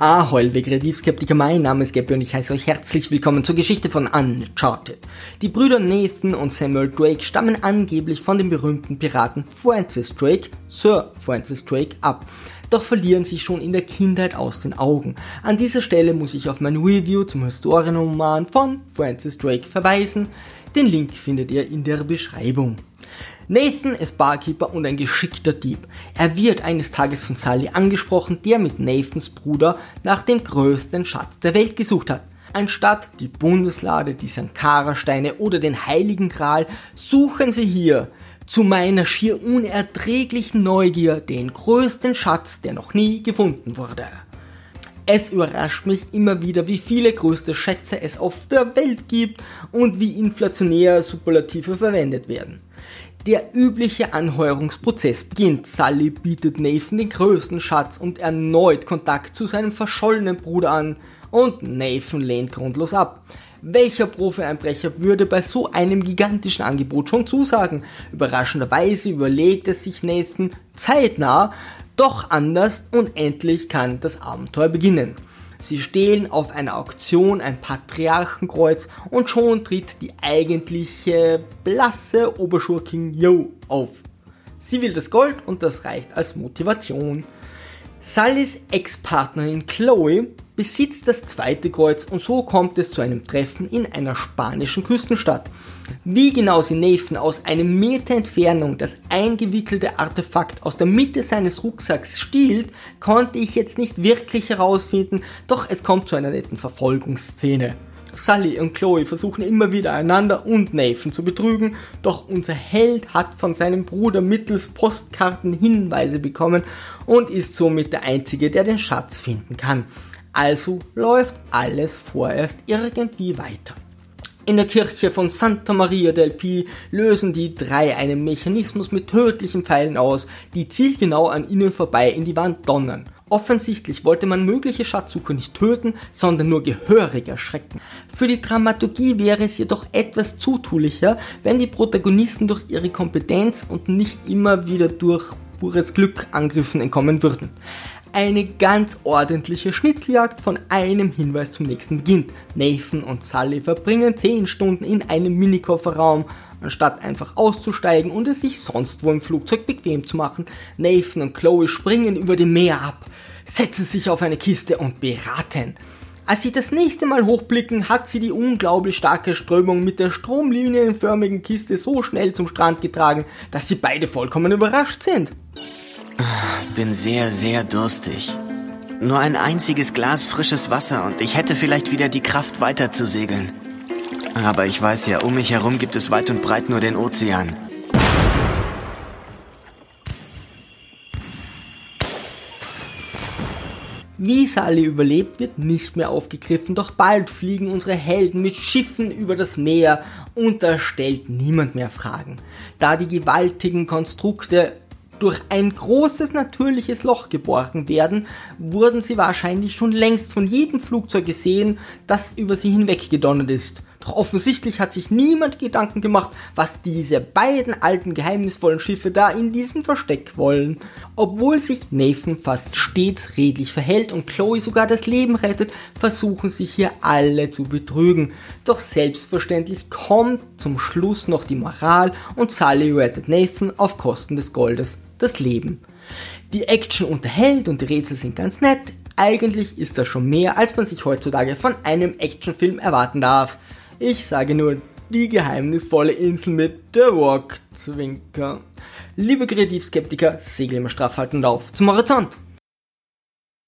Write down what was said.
Ahoi, liebe Kreativskeptiker, mein Name ist Gabby und ich heiße euch herzlich willkommen zur Geschichte von Uncharted. Die Brüder Nathan und Samuel Drake stammen angeblich von dem berühmten Piraten Francis Drake, Sir Francis Drake, ab doch verlieren sich schon in der Kindheit aus den Augen. An dieser Stelle muss ich auf mein Review zum Historienroman von Francis Drake verweisen. Den Link findet ihr in der Beschreibung. Nathan ist Barkeeper und ein geschickter Dieb. Er wird eines Tages von Sully angesprochen, der mit Nathans Bruder nach dem größten Schatz der Welt gesucht hat. Anstatt die Bundeslade, die Sankara-Steine oder den Heiligen Gral, suchen sie hier zu meiner schier unerträglichen Neugier den größten Schatz, der noch nie gefunden wurde. Es überrascht mich immer wieder, wie viele größte Schätze es auf der Welt gibt und wie inflationär Superlative verwendet werden. Der übliche Anheuerungsprozess beginnt. Sully bietet Nathan den größten Schatz und erneut Kontakt zu seinem verschollenen Bruder an und Nathan lehnt grundlos ab. Welcher Profi-Einbrecher würde bei so einem gigantischen Angebot schon zusagen? Überraschenderweise überlegt es sich Nathan zeitnah, doch anders und endlich kann das Abenteuer beginnen. Sie stehlen auf einer Auktion ein Patriarchenkreuz und schon tritt die eigentliche blasse Oberschurkin Yo auf. Sie will das Gold und das reicht als Motivation. Sullys Ex-Partnerin Chloe besitzt das zweite Kreuz und so kommt es zu einem Treffen in einer spanischen Küstenstadt. Wie genau sie Nathan aus einem Meter Entfernung das eingewickelte Artefakt aus der Mitte seines Rucksacks stiehlt, konnte ich jetzt nicht wirklich herausfinden, doch es kommt zu einer netten Verfolgungsszene. Sully und Chloe versuchen immer wieder einander und Nathan zu betrügen, doch unser Held hat von seinem Bruder mittels Postkarten Hinweise bekommen und ist somit der Einzige, der den Schatz finden kann. Also läuft alles vorerst irgendwie weiter. In der Kirche von Santa Maria del Pi lösen die drei einen Mechanismus mit tödlichen Pfeilen aus, die zielgenau an ihnen vorbei in die Wand donnern. Offensichtlich wollte man mögliche Schatzsucher nicht töten, sondern nur gehörig erschrecken. Für die Dramaturgie wäre es jedoch etwas zutulicher, wenn die Protagonisten durch ihre Kompetenz und nicht immer wieder durch pures Glück Angriffen entkommen würden. Eine ganz ordentliche Schnitzeljagd von einem Hinweis zum nächsten beginnt. Nathan und Sully verbringen 10 Stunden in einem Minikofferraum, anstatt einfach auszusteigen und es sich sonst wo im Flugzeug bequem zu machen. Nathan und Chloe springen über dem Meer ab, setzen sich auf eine Kiste und beraten. Als sie das nächste Mal hochblicken, hat sie die unglaublich starke Strömung mit der stromlinienförmigen Kiste so schnell zum Strand getragen, dass sie beide vollkommen überrascht sind. Bin sehr, sehr durstig. Nur ein einziges Glas frisches Wasser und ich hätte vielleicht wieder die Kraft weiter zu segeln. Aber ich weiß ja, um mich herum gibt es weit und breit nur den Ozean. Wie Sally überlebt, wird nicht mehr aufgegriffen, doch bald fliegen unsere Helden mit Schiffen über das Meer und da stellt niemand mehr Fragen. Da die gewaltigen Konstrukte durch ein großes natürliches Loch geborgen werden, wurden sie wahrscheinlich schon längst von jedem Flugzeug gesehen, das über sie hinweggedonnert ist. Doch offensichtlich hat sich niemand Gedanken gemacht, was diese beiden alten geheimnisvollen Schiffe da in diesem Versteck wollen. Obwohl sich Nathan fast stets redlich verhält und Chloe sogar das Leben rettet, versuchen sich hier alle zu betrügen. Doch selbstverständlich kommt zum Schluss noch die Moral und Sully rettet Nathan auf Kosten des Goldes das Leben. Die Action unterhält und die Rätsel sind ganz nett. Eigentlich ist das schon mehr, als man sich heutzutage von einem Actionfilm erwarten darf. Ich sage nur die geheimnisvolle Insel mit The Rock Zwinker. Liebe Kreativskeptiker, segel immer straff haltend auf zum Horizont.